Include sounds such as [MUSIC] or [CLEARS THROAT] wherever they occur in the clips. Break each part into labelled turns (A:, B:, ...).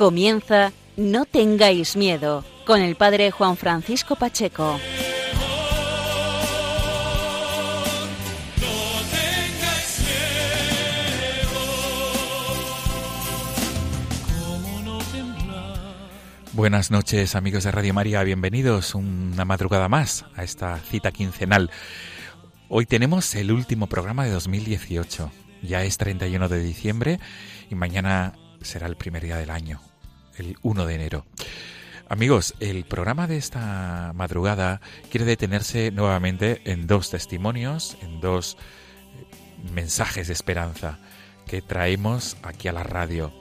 A: Comienza No tengáis miedo con el padre Juan Francisco Pacheco.
B: Buenas noches amigos de Radio María, bienvenidos una madrugada más a esta cita quincenal. Hoy tenemos el último programa de 2018, ya es 31 de diciembre y mañana será el primer día del año, el 1 de enero. Amigos, el programa de esta madrugada quiere detenerse nuevamente en dos testimonios, en dos eh, mensajes de esperanza que traemos aquí a la radio.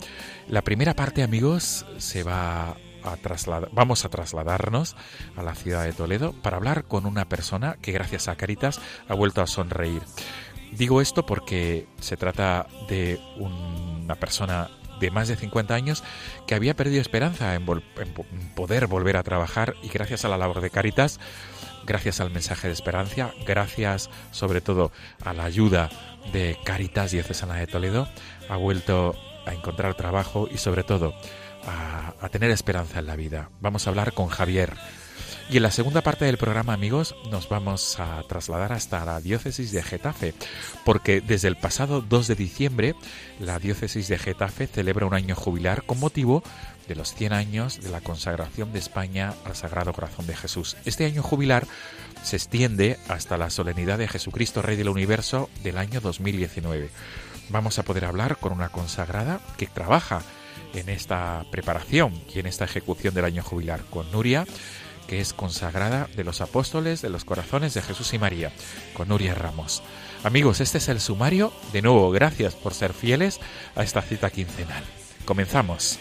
B: La primera parte, amigos, se va a trasladar, vamos a trasladarnos a la ciudad de Toledo para hablar con una persona que gracias a Caritas ha vuelto a sonreír. Digo esto porque se trata de una persona de más de 50 años que había perdido esperanza en, poder volver a trabajar y gracias a la labor de Caritas, gracias al mensaje de esperanza, gracias sobre todo a la ayuda de Caritas Diocesana de Toledo, ha vuelto a encontrar trabajo y sobre todo a, tener esperanza en la vida. Vamos a hablar con Javier. Y en la segunda parte del programa, amigos, nos vamos a trasladar hasta la diócesis de Getafe, porque desde el pasado 2 de diciembre la diócesis de Getafe celebra un año jubilar con motivo de los 100 años de la consagración de España al Sagrado Corazón de Jesús. Este año jubilar se extiende hasta la solemnidad de Jesucristo Rey del Universo del año 2019. Vamos a poder hablar con una consagrada que trabaja en esta preparación y en esta ejecución del año jubilar, con Nuria que es consagrada de los apóstoles de los corazones de Jesús y María, con Nuria Ramos. Amigos, este es el sumario. De nuevo, gracias por ser fieles a esta cita quincenal. Comenzamos.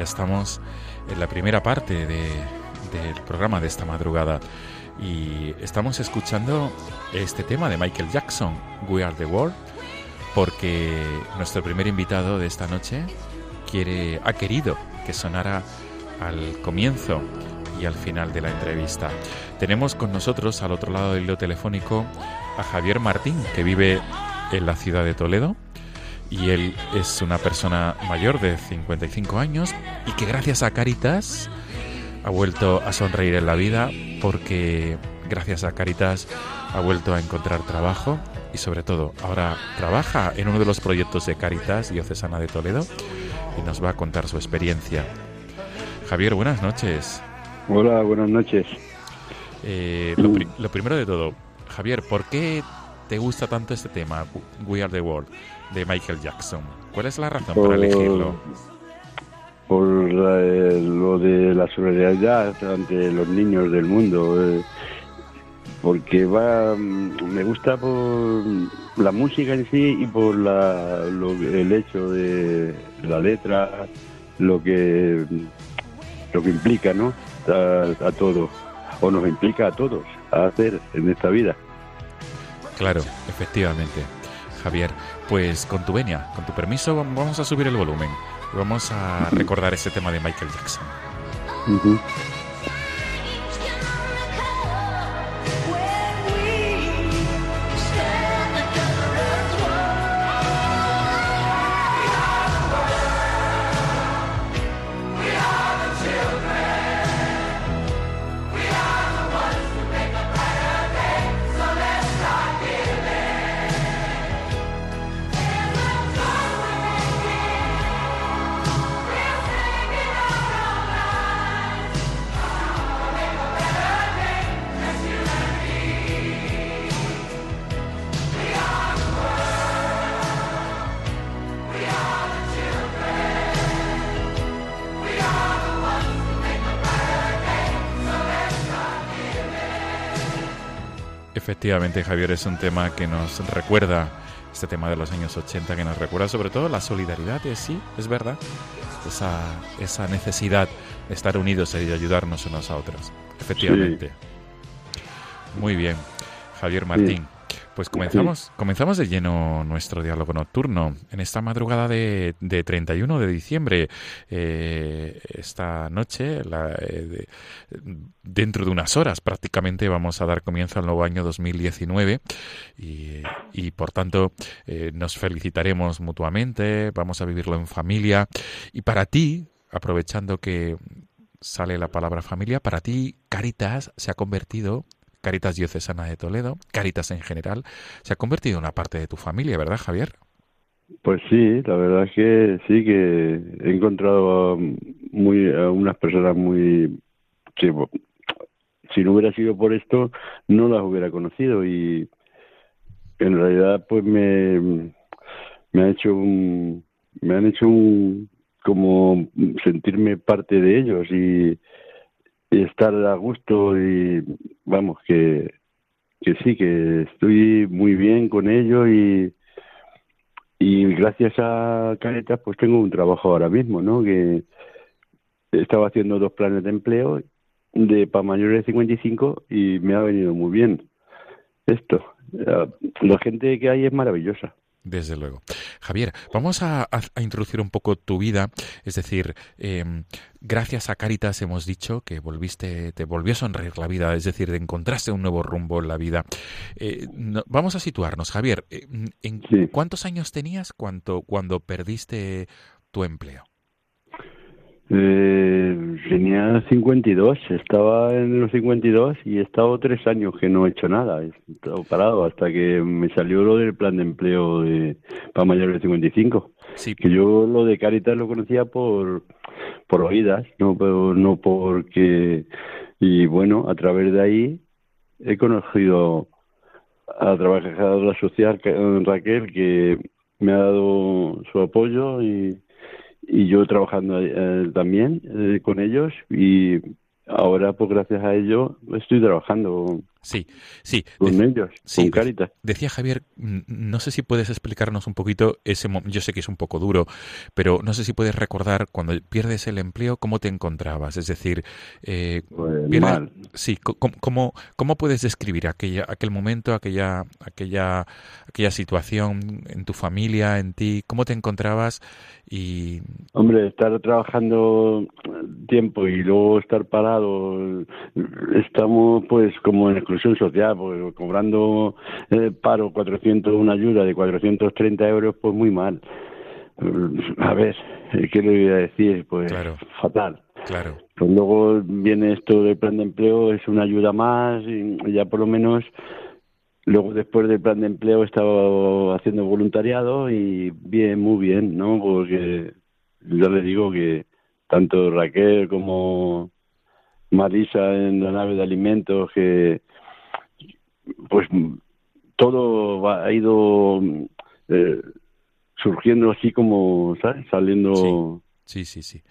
B: Ya estamos en la primera parte del programa de esta madrugada y estamos escuchando este tema de Michael Jackson, We Are the World, porque nuestro primer invitado de esta noche quiere, ha querido que sonara al comienzo y al final de la entrevista. Tenemos con nosotros al otro lado del hilo telefónico a Javier Martín, que vive en la ciudad de Toledo y él es una persona mayor de 55 años y que gracias a Caritas ha vuelto a sonreír en la vida porque gracias a Caritas ha vuelto a encontrar trabajo y sobre todo ahora trabaja en uno de los proyectos de Caritas Diocesana de Toledo y nos va a contar su experiencia. Javier, buenas noches.
C: Hola, buenas noches.
B: Eh, lo, lo primero de todo, Javier, ¿por qué te gusta tanto este tema, We Are the World, de Michael Jackson? ¿Cuál es la razón para elegirlo?
C: Por eh, lo de la solidaridad ante los niños del mundo. eh, porque va, mm, me gusta por la música en sí y por la, lo- el hecho de la letra, lo que lo que implica, ¿no? A, a todo o nos implica a todos a hacer en esta vida.
B: Claro, efectivamente. Javier, pues con tu venia, con tu permiso, vam- vamos a subir el volumen. Vamos a recordar ese tema de Michael Jackson. Efectivamente, Javier, es un tema que nos recuerda, este tema de los años 80, que nos recuerda sobre todo la solidaridad, y sí, es verdad, esa, esa necesidad de estar unidos y de ayudarnos unos a otros. Efectivamente. Muy bien, Javier Martín. Pues comenzamos, comenzamos de lleno nuestro diálogo nocturno en esta madrugada de, de 31 de diciembre. Eh, esta noche, la, eh, de- dentro de unas horas prácticamente, vamos a dar comienzo al nuevo año 2019 y, y, por tanto eh, nos felicitaremos mutuamente, vamos a vivirlo en familia. Y para ti, aprovechando que sale la palabra familia, para ti Caritas se ha convertido Caritas Diocesana de Toledo, Caritas en general, se ha convertido en una parte de tu familia, ¿verdad, Javier?
C: Pues sí, la verdad es que sí que he encontrado a muy a unas personas muy que si no hubiera sido por esto no las hubiera conocido y en realidad pues me me ha hecho un me han hecho un como sentirme parte de ellos y, y estar a gusto y vamos que que sí que estoy muy bien con ellos y y gracias a Caritas pues tengo un trabajo ahora mismo, ¿no? Que estaba haciendo dos planes de empleo de para mayores de 55 y me ha venido muy bien esto. La, la gente que hay es maravillosa.
B: Desde luego. Javier, vamos a, a- a introducir un poco tu vida. Es decir, eh, gracias a Caritas hemos dicho que volviste, te volvió a sonreír la vida, es decir, encontraste un nuevo rumbo en la vida. Eh, no- vamos a situarnos, Javier. eh, ¿En
C: Sí.
B: cuántos años tenías cuando, cuando perdiste tu empleo?
C: Tenía 52, estaba en los 52 y he estado tres años que no he hecho nada, he estado parado hasta que me salió lo del plan de empleo de, para mayores de 55.
B: Sí,
C: que yo lo de Caritas lo conocía por por oídas, no por, no porque y bueno, a través de ahí he conocido a trabajadora social que- Raquel que me ha dado su apoyo y y yo trabajando eh, también eh, con ellos. Y ahora pues gracias a ello estoy trabajando
B: sí, sí.
C: con
B: Dec-
C: ellos,
B: sí,
C: con Caritas.
B: Decía Javier, no sé si puedes explicarnos un poquito ese mo- yo sé que es un poco duro, pero no sé si puedes recordar cuando pierdes el empleo cómo te encontrabas, es decir, eh,
C: Pues mal.
B: sí, cómo, cómo puedes describir aquella aquel momento, aquella aquella aquella situación en tu familia, en ti, cómo te encontrabas y
C: Hombre, estar trabajando tiempo y luego estar parado, estamos pues como en, inclusión social, porque cobrando eh, paro 400, una ayuda de 430 euros, pues muy mal. A ver, ¿qué le voy a decir? Pues fatal.
B: Claro.
C: Pues luego viene esto del plan de empleo, es una ayuda más y ya por lo menos luego después del plan de empleo he estado haciendo voluntariado y bien, muy bien, ¿no? Porque ya le digo que tanto Raquel como Marisa en la nave de alimentos que pues todo ha ido eh, surgiendo así como ¿sabes? saliendo
B: sí. Sí sí,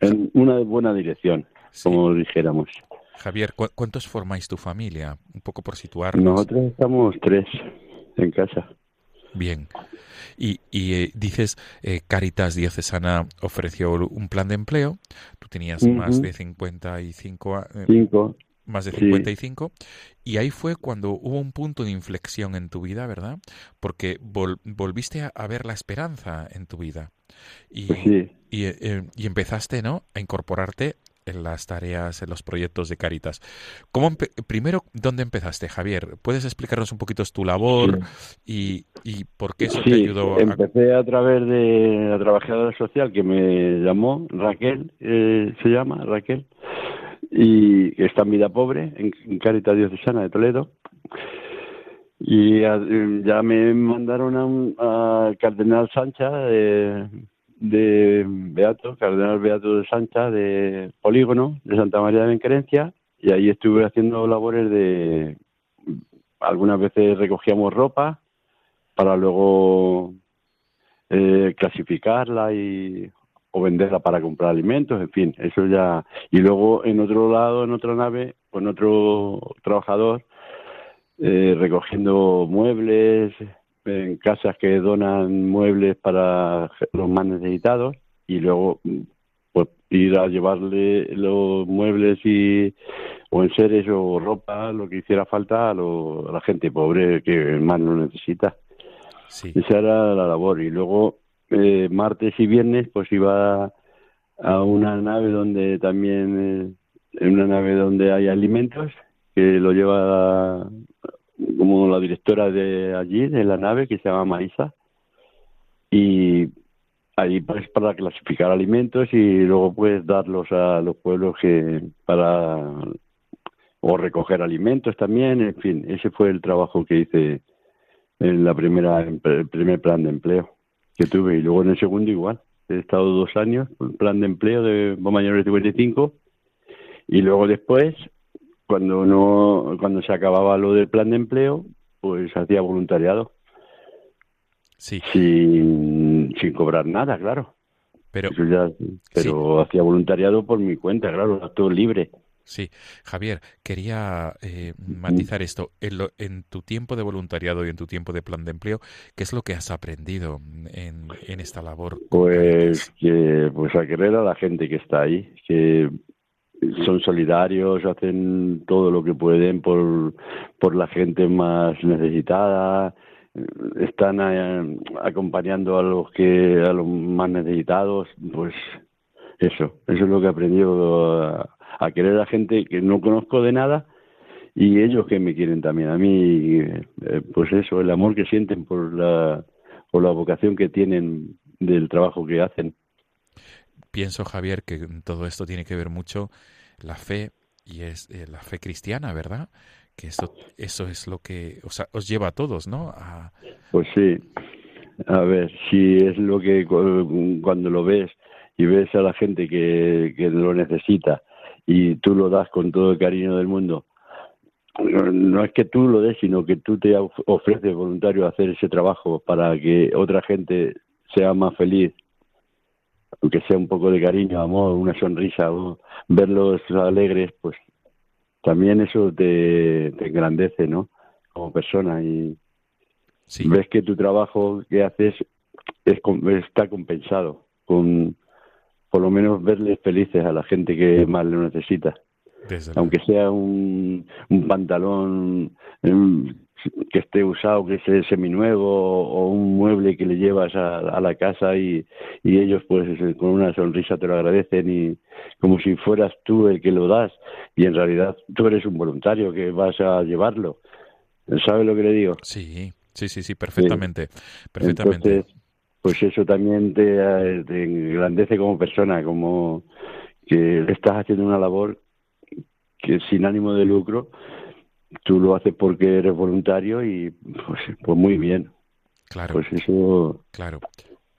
C: en una buena dirección como dijéramos.
B: Javier cuántos formáis tu familia un poco por situarnos.
C: Nosotros estamos tres en casa.
B: Bien y, eh, dices, eh, Caritas Diocesana ofreció un plan de empleo, tú tenías más de 55 eh,
C: Cinco.
B: más de 55 y ahí fue cuando hubo un punto de inflexión en tu vida, ¿verdad? Porque volviste a, ver la esperanza en tu vida y, y, y, empezaste, ¿no? A incorporarte en las tareas, en los proyectos de Caritas. ¿Cómo primero, ¿dónde empezaste, Javier? ¿Puedes explicarnos un poquito tu labor y, y, por qué eso te ayudó?
C: A... Empecé a través de la trabajadora social que me llamó, Raquel, eh, se llama Raquel, y está en Vida Pobre, en, Caritas Diocesana de Toledo. Y ya, me mandaron a, Cardenal Sancha, de de Beato, Cardenal Beato de Sancha, de Polígono, de Santa María de Benquerencia, y ahí estuve haciendo labores de. Algunas veces recogíamos ropa para luego eh, clasificarla y o venderla para comprar alimentos, en fin, eso ya. Y luego en otro lado, en otra nave, con otro trabajador, eh, recogiendo muebles, en casas que donan muebles para los más necesitados y luego pues ir a llevarle los muebles y o en seres o ropa lo que hiciera falta a, la gente pobre que más lo necesita. Esa era la labor. Y luego eh, martes y viernes pues iba a una nave donde también eh, en una nave donde hay alimentos que lo lleva como la directora de allí, de la nave, que se llama Marisa, y ahí pues para clasificar alimentos y luego pues darlos a los pueblos que para o recoger alimentos también, en fin, ese fue el trabajo que hice en la primera el primer plan de empleo que tuve y luego en el segundo igual. He estado dos años, en plan de empleo de mayores de 55 y luego después cuando no cuando se acababa lo del plan de empleo pues hacía voluntariado.
B: Sí.
C: Sin, sin cobrar nada claro.
B: Pero
C: pero hacía voluntariado por mi cuenta claro todo libre.
B: Sí, Javier, quería eh, matizar esto. En, en, tu tiempo de voluntariado y en tu tiempo de plan de empleo, ¿qué es lo que has aprendido en, en esta labor?
C: Pues que, pues a querer a la gente que está ahí, que son solidarios, hacen todo lo que pueden por, por la gente más necesitada, están eh, acompañando a los que a los más necesitados, pues eso, eso es lo que he aprendido a, querer a gente que no conozco de nada y ellos que me quieren también a mí, eh, pues eso, el amor que sienten por la por la vocación que tienen del trabajo que hacen
B: pienso, Javier, que todo esto tiene que ver mucho la fe y es eh, la fe cristiana, ¿verdad? Que eso, eso es lo que o sea, os lleva a todos, ¿no?
C: Pues sí. A ver, si es lo que cuando lo ves y ves a la gente que, que lo necesita y tú lo das con todo el cariño del mundo, no es que tú lo des, sino que tú te ofreces voluntario a hacer ese trabajo para que otra gente sea más feliz aunque sea un poco de cariño, amor, una sonrisa, o verlos alegres, pues también eso te, engrandece, ¿no? Como persona y ves que tu trabajo que haces es, está compensado con por lo menos verles felices a la gente que más lo necesita. Aunque sea un, un pantalón que esté usado, que sea seminuevo o un mueble que le llevas a, la casa y, y, ellos pues con una sonrisa te lo agradecen y como si fueras tú el que lo das y en realidad tú eres un voluntario que vas a llevarlo. ¿Sabes lo que le digo?
B: Sí, sí, sí, sí, perfectamente. perfectamente.
C: Entonces, pues eso también te, te engrandece como persona, como que estás haciendo una labor que sin ánimo de lucro tú lo haces porque eres voluntario y pues, pues muy bien.
B: Claro.
C: Pues eso.
B: Claro.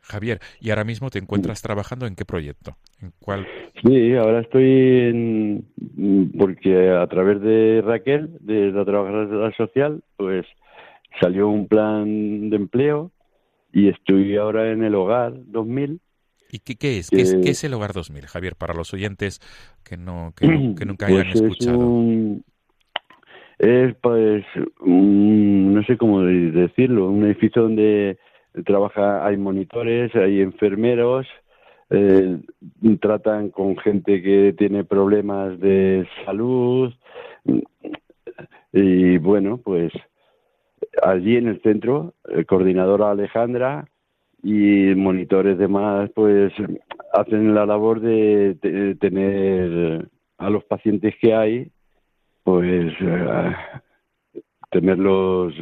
B: Javier, ¿y ahora mismo te encuentras trabajando en qué proyecto? ¿En cuál?
C: Sí, ahora estoy en. Porque a través de Raquel, de la trabajadora social, pues salió un plan de empleo y estoy ahora en el Hogar 2000.
B: ¿Y qué, qué es? ¿Qué, es? el Hogar 2000, Javier, para los oyentes que, no, que, nunca [CLEARS THROAT] hayan
C: pues
B: escuchado?
C: es pues no sé cómo decirlo un edificio donde trabaja hay monitores hay enfermeros eh, tratan con gente que tiene problemas de salud y bueno pues allí en el centro el coordinadora Alejandra y monitores demás pues hacen la labor de tener a los pacientes que hay pues eh, tenerlos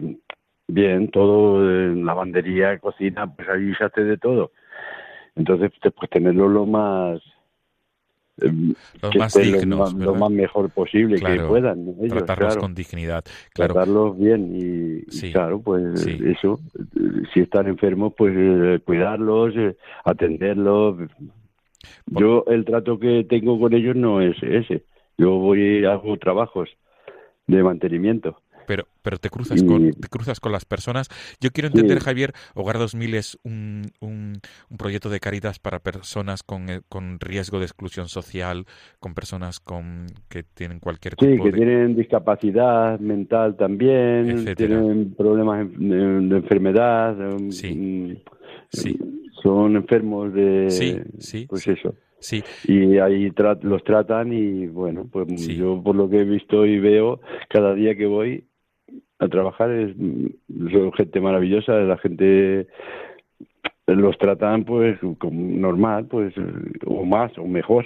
C: bien, todo en lavandería, cocina, pues ahí se hace de todo. Entonces, pues tenerlo lo más
B: eh, lo más dignos,
C: lo, más, mejor posible que puedan
B: tratarlos con dignidad claro.
C: tratarlos bien y, claro pues eso si están enfermos pues eh, cuidarlos atenderlos. Yo el trato que tengo con ellos no es ese yo voy hago trabajos de mantenimiento.
B: Pero, pero te cruzas con te cruzas con las personas. Yo quiero entender, Javier, Hogar 2000 es un, un, proyecto de caridad para personas con, eh, con, riesgo de exclusión social, con personas con que tienen cualquier tipo
C: sí, que tienen discapacidad mental también, tienen problemas de, enfermedad.
B: Sí. Mm, sí.
C: Son enfermos de.
B: Sí, sí.
C: Pues eso.
B: Sí.
C: Y ahí los tratan y bueno, pues yo por lo que he visto y veo, cada día que voy a trabajar es son gente maravillosa, la gente los tratan pues como normal, pues o más o mejor.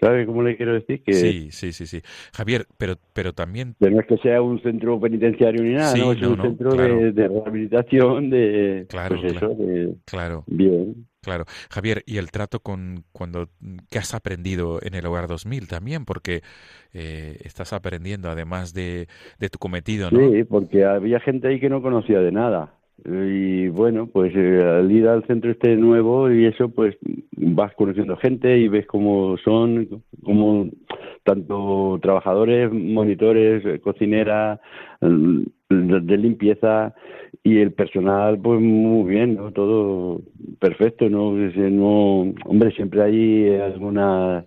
C: ¿Sabe cómo le quiero decir? Que
B: sí, sí, sí, sí. Javier, pero, pero también...
C: Pero no es que sea un centro penitenciario ni nada, ¿no? Es un centro de, rehabilitación, de...
B: Claro,
C: pues eso,
B: De, claro.
C: Bien.
B: Claro. Javier, y el trato con cuando... ¿Qué has aprendido en el Hogar 2000 también? Porque eh, estás aprendiendo, además de, de tu cometido, ¿no?
C: Sí, porque había gente ahí que no conocía de nada y bueno, pues eh, al ir al centro este nuevo y eso, pues vas conociendo gente y ves cómo son, como tanto trabajadores, monitores, cocinera, mm, de limpieza y el personal, pues muy bien, ¿no? Todo perfecto, ¿no? no hombre, siempre hay algunas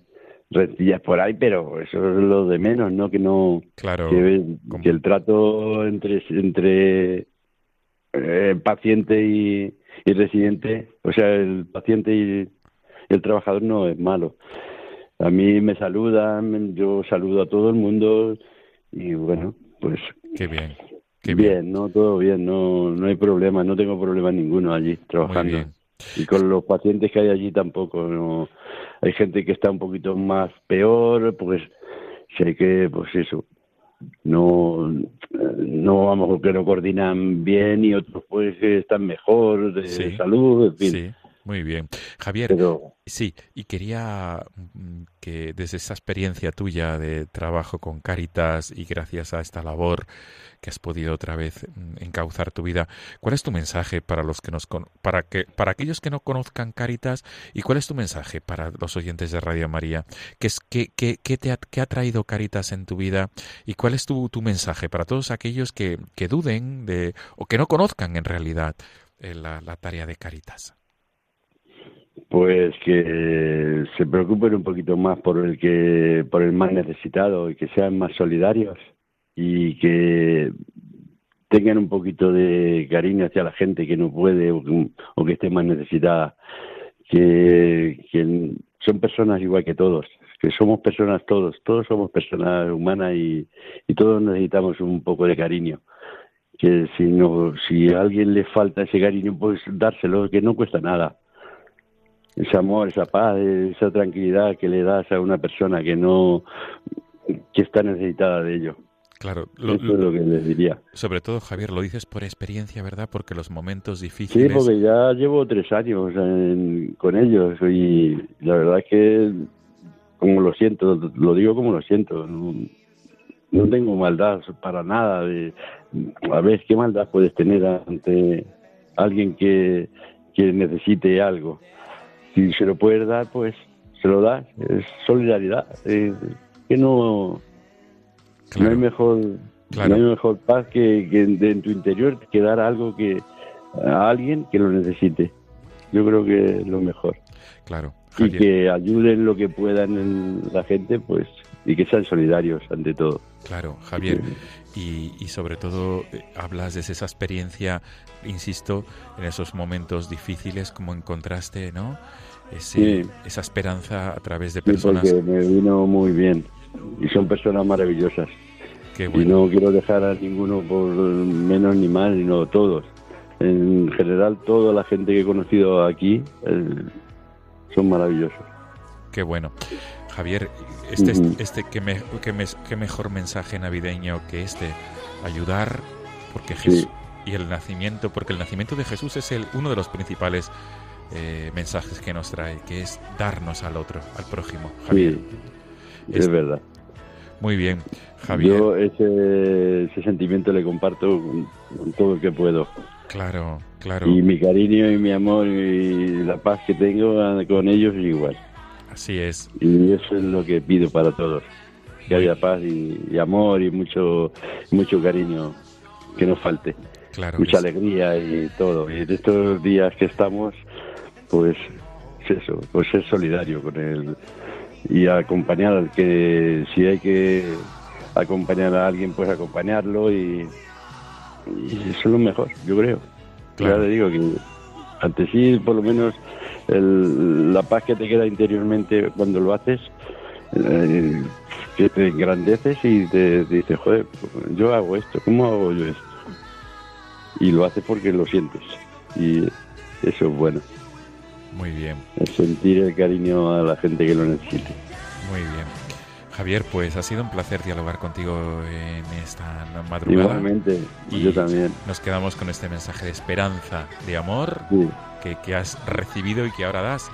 C: rencillas por ahí, pero eso es lo de menos, ¿no? Que no...
B: Claro.
C: que el trato entre... entre eh, paciente y, residente, o sea, el paciente y, el trabajador no es malo. A mí me saludan, yo saludo a todo el mundo y bueno, pues...
B: Qué bien.
C: Qué bien, no, todo bien, no, no hay problema, no tengo problema ninguno allí trabajando. Y con los pacientes que hay allí tampoco, no. Hay gente que está un poquito más peor, pues sé que, pues eso, no no vamos que no coordinan bien y otros pues están mejor de salud en fin
B: sí. Muy bien. Javier, sí, y quería mm, que desde esa experiencia tuya de trabajo con Caritas y gracias a esta labor que has podido otra vez mm, encauzar tu vida, ¿cuál es tu mensaje para los que nos para que para aquellos que no conozcan Caritas y cuál es tu mensaje para los oyentes de Radio María? ¿Qué es qué, qué, qué te ha, qué ha traído Caritas en tu vida y cuál es tu, tu mensaje para todos aquellos que, que duden de o que no conozcan en realidad eh, la, la tarea de Caritas?
C: Pues que se preocupen un poquito más por el que por el más necesitado y que sean más solidarios y que tengan un poquito de cariño hacia la gente que no puede o, que esté más necesitada. Que, son personas igual que todos que somos personas todos todos somos personas humanas y, y todos necesitamos un poco de cariño. Que si no si a alguien le falta ese cariño pues dárselo que no cuesta nada ese amor esa paz esa tranquilidad que le das a una persona que no que está necesitada de ello
B: Claro,
C: Eso es lo que les diría.
B: Sobre todo, Javier, lo dices por experiencia, ¿verdad? Porque los momentos difíciles.
C: Sí, porque ya llevo tres años en- con ellos y la verdad es que, como lo siento, lo digo como lo siento, no, no tengo maldad para nada. De, a ver, ¿qué maldad puedes tener ante alguien que, que necesite algo? Si se lo puedes dar, pues se lo das. Es solidaridad. Es que no. No hay mejor,
B: Claro.
C: no hay mejor paz que, que en tu interior que dar algo que a alguien que lo necesite. Yo creo que es lo mejor.
B: claro.
C: Y que ayuden lo que puedan en la gente, pues, y que sean solidarios ante todo.
B: claro, Javier. Y, y sobre todo eh, hablas de esa experiencia, insisto, en esos momentos difíciles, como encontraste, ¿no? Ese-
C: Sí.
B: Esa esperanza a través de
C: Sí,
B: personas.
C: porque me vino muy bien. Y son personas maravillosas.
B: Qué
C: Y
B: bueno.
C: no quiero dejar a ninguno por menos ni más, sino todos. En general, toda la gente que he conocido aquí eh, son maravillosos.
B: Qué bueno. Javier, este,
C: Ujú.
B: este qué, me- qué me- qué mejor mensaje navideño que este, ayudar, porque
C: Sí.
B: Jesús y el nacimiento, porque el nacimiento de Jesús es el, uno de los principales eh, mensajes que nos trae, que es darnos al otro, al prójimo. Javier,
C: Sí,
B: Es-
C: es verdad.
B: muy bien, Javier.
C: Yo ese, ese sentimiento le comparto con, con todo el que puedo.
B: Claro, claro,
C: Y mi cariño y mi amor y la paz que tengo ah, con ellos es igual.
B: Así es.
C: Y eso es lo que pido para todos. Que haya paz y, y amor y mucho, mucho cariño que nos falte.
B: Claro,
C: Mucha
B: sí.
C: alegría y todo. Y en estos días que estamos, pues es eso, pues ser solidario con él y acompañar al que si hay que acompañar a alguien, pues acompañarlo y, y eso es lo mejor, yo creo.
B: Claro.
C: Ya le digo que ante sí, por lo menos, el- la paz que te queda interiormente cuando lo haces, eh, que te engrandeces y te, te dices, joder, yo hago esto, ¿cómo hago yo esto? Y lo haces porque lo sientes. Y eso es bueno,
B: Muy bien,
C: sentir el cariño a la gente que lo necesite.
B: muy bien. Javier, pues ha sido un placer dialogar contigo en esta madrugada.
C: Igualmente,
B: Y
C: yo también.
B: Nos quedamos con este mensaje de esperanza, de amor
C: Sí,
B: que, que has recibido y que ahora das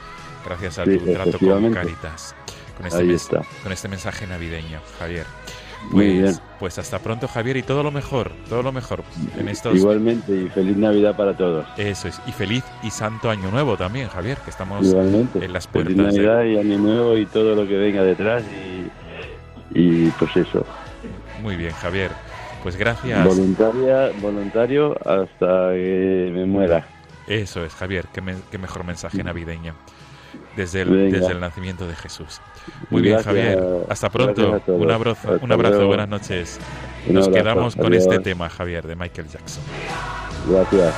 B: gracias a
C: Sí,
B: tu trato con. Caritas. Con este,
C: ahí está.
B: con este mensaje navideño, Javier.
C: Muy
B: Pues,
C: bien.
B: pues hasta pronto, Javier, y todo lo mejor, todo lo mejor en estos.
C: Igualmente, y feliz Navidad para todos.
B: Eso es. Y feliz y santo año nuevo también, Javier, que estamos
C: Igualmente.
B: en las
C: Feliz
B: puertas. de-
C: Navidad y Año Nuevo y todo lo que venga detrás. Y, y pues eso,
B: Muy bien, Javier. Pues gracias.
C: voluntaria, voluntario hasta que me muera.
B: Eso es, Javier. Qué, me- qué mejor mensaje navideño. Desde el,
C: Venga.
B: desde el nacimiento de Jesús. Muy bien, Javier. Hasta pronto. Un abrazo. Un abrazo.
C: luego.
B: Buenas noches.
C: Un
B: Nos
C: abrazo.
B: quedamos con
C: Adiós.
B: este tema, Javier, de Michael Jackson.
C: Gracias.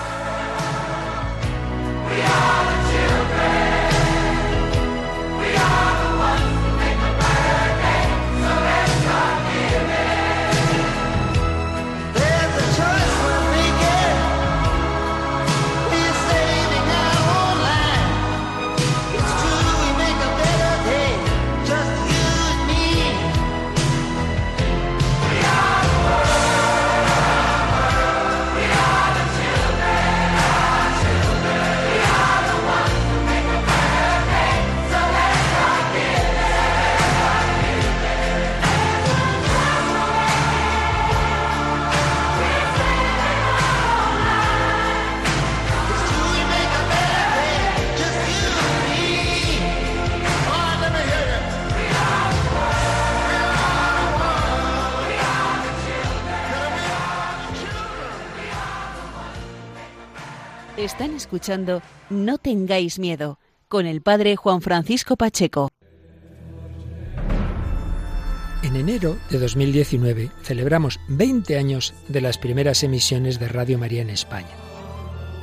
A: Están escuchando No tengáis miedo con el padre Juan Francisco Pacheco.
D: En enero de 2019 celebramos 20 años de las primeras emisiones de Radio María en España.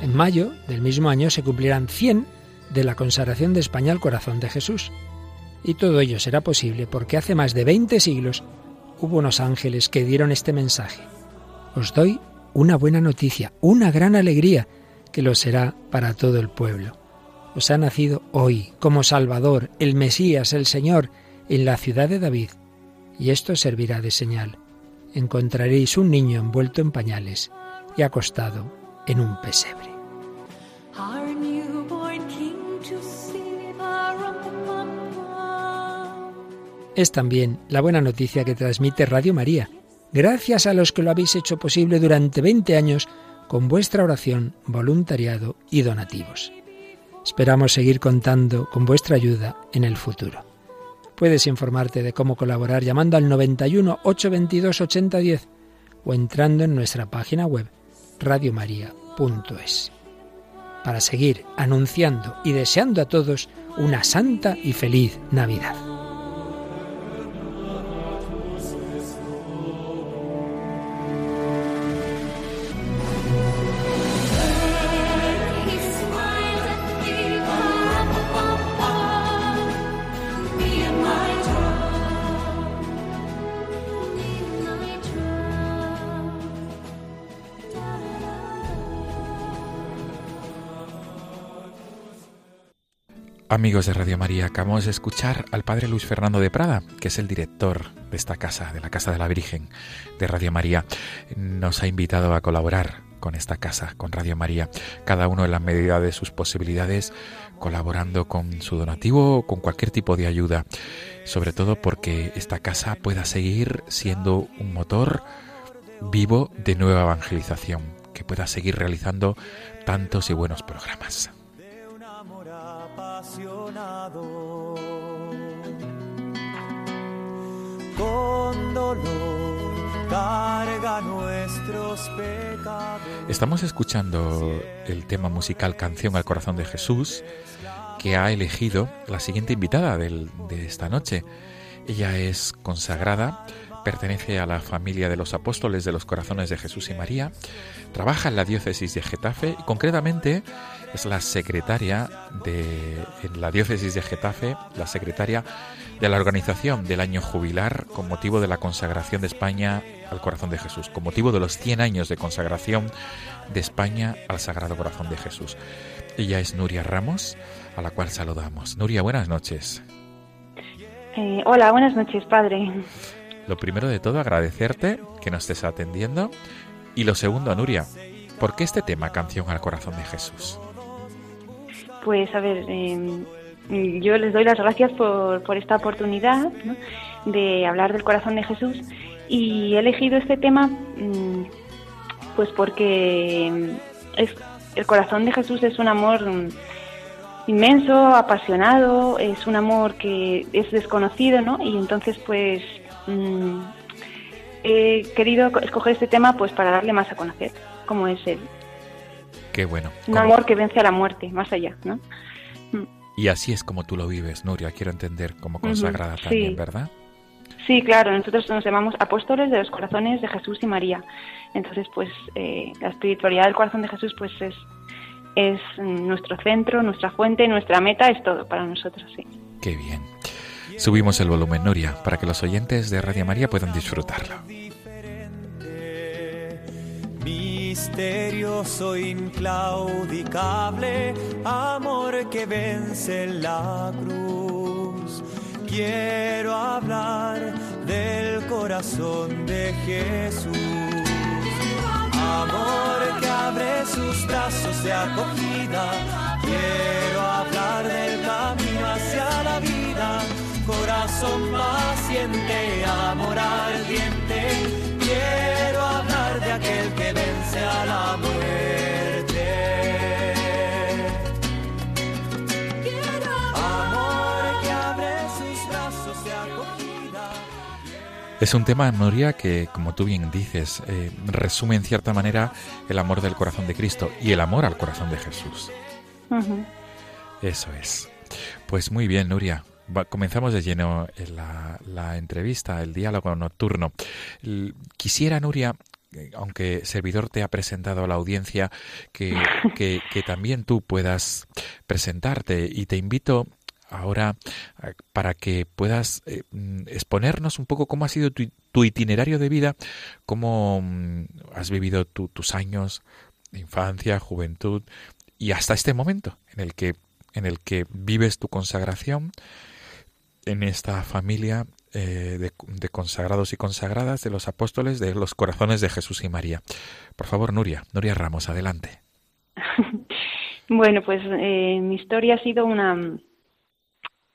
D: En mayo del mismo año se cumplirán 100 de la consagración de España al corazón de Jesús. Y todo ello será posible porque hace más de 20 siglos hubo unos ángeles que dieron este mensaje. Os doy una buena noticia, una gran alegría, que lo será para todo el pueblo. Os ha nacido hoy como Salvador, el Mesías, el Señor, en la ciudad de David, y esto servirá de señal. Encontraréis un niño envuelto en pañales y acostado en un pesebre. Es también la buena noticia que transmite Radio María, gracias a los que lo habéis hecho posible durante 20 años con vuestra oración, voluntariado y donativos. Esperamos seguir contando con vuestra ayuda en el futuro. Puedes informarte de cómo colaborar llamando al 91 822 8010 o entrando en nuestra página web radiomaria.es. Para seguir anunciando y deseando a todos una santa y feliz Navidad.
B: Amigos de Radio María, acabamos de escuchar al Padre Luis Fernando de Prada, que es el director de esta casa, de la Casa de la Virgen de Radio María. Nos ha invitado a colaborar con esta casa, con Radio María, cada uno en la medida de sus posibilidades, colaborando con su donativo, con cualquier tipo de ayuda, sobre todo porque esta casa pueda seguir siendo un motor vivo de nueva evangelización, que pueda seguir realizando tantos y buenos programas. Estamos escuchando el tema musical Canción al Corazón de Jesús que ha elegido la siguiente invitada de esta noche. Ella es consagrada, pertenece a la familia de los apóstoles de los corazones de Jesús y María, trabaja en la diócesis de Getafe y concretamente es la secretaria de en la diócesis de Getafe, la secretaria de la organización del año jubilar con motivo de la consagración de España al corazón de Jesús, con motivo de los 100 años de consagración de España al Sagrado Corazón de Jesús. Ella es Nuria Ramos, a la cual saludamos. Nuria, buenas noches.
E: Eh, hola, buenas noches, padre.
B: Lo primero de todo, agradecerte que nos estés atendiendo. Y lo segundo, Nuria, ¿por qué este tema, Canción al Corazón de Jesús?
E: Pues a ver, eh, yo les doy las gracias por, por esta oportunidad ¿no? de hablar del corazón de Jesús y he elegido este tema mm, pues porque mm, es, el corazón de Jesús es un amor mm, inmenso, apasionado, es un amor que es desconocido, ¿no? Y entonces pues mm, he querido escoger este tema pues para darle más a conocer cómo es él.
B: Qué bueno.
E: Un amor que vence a la muerte, más allá, ¿no?
B: Y así es como tú lo vives, Nuria, quiero entender, como consagrada
E: sí.
B: también, ¿verdad?
E: Sí, claro, nosotros nos llamamos apóstoles de los corazones de Jesús y María. Entonces, pues eh, la espiritualidad del corazón de Jesús pues es, es nuestro centro, nuestra fuente, nuestra meta, es todo para nosotros, sí.
B: Qué bien. Subimos el volumen, Nuria, para que los oyentes de Radio María puedan disfrutarlo.
F: Misterioso, inclaudicable, amor que vence la cruz. Quiero hablar del corazón de Jesús. Amor que abre sus brazos de acogida. Quiero hablar del camino hacia la vida. Corazón paciente, amor ardiente. Quiero hablar de aquel que vence a la muerte. Amor que abre sus brazos de acogida.
B: Es un tema, Nuria, que, como tú bien dices, eh, resume en cierta manera el amor del corazón de Cristo y el amor al corazón de Jesús. Eso es. Pues muy bien, Nuria. Va- comenzamos de lleno en la, la entrevista, el diálogo nocturno. Quisiera, Nuria, eh, aunque servidor te ha presentado a la audiencia, que también tú puedas presentarte. Y te invito ahora eh, para que puedas eh, mm, exponernos un poco cómo ha sido tu, tu itinerario de vida, cómo mm, has vivido tu- tus años de infancia, juventud y hasta este momento en el que en el que vives tu consagración en esta familia eh, de, consagrados y consagradas de los apóstoles de los corazones de Jesús y María. Por favor, Nuria, Nuria Ramos, adelante. [LAUGHS]
E: Bueno, pues eh, mi historia ha sido una,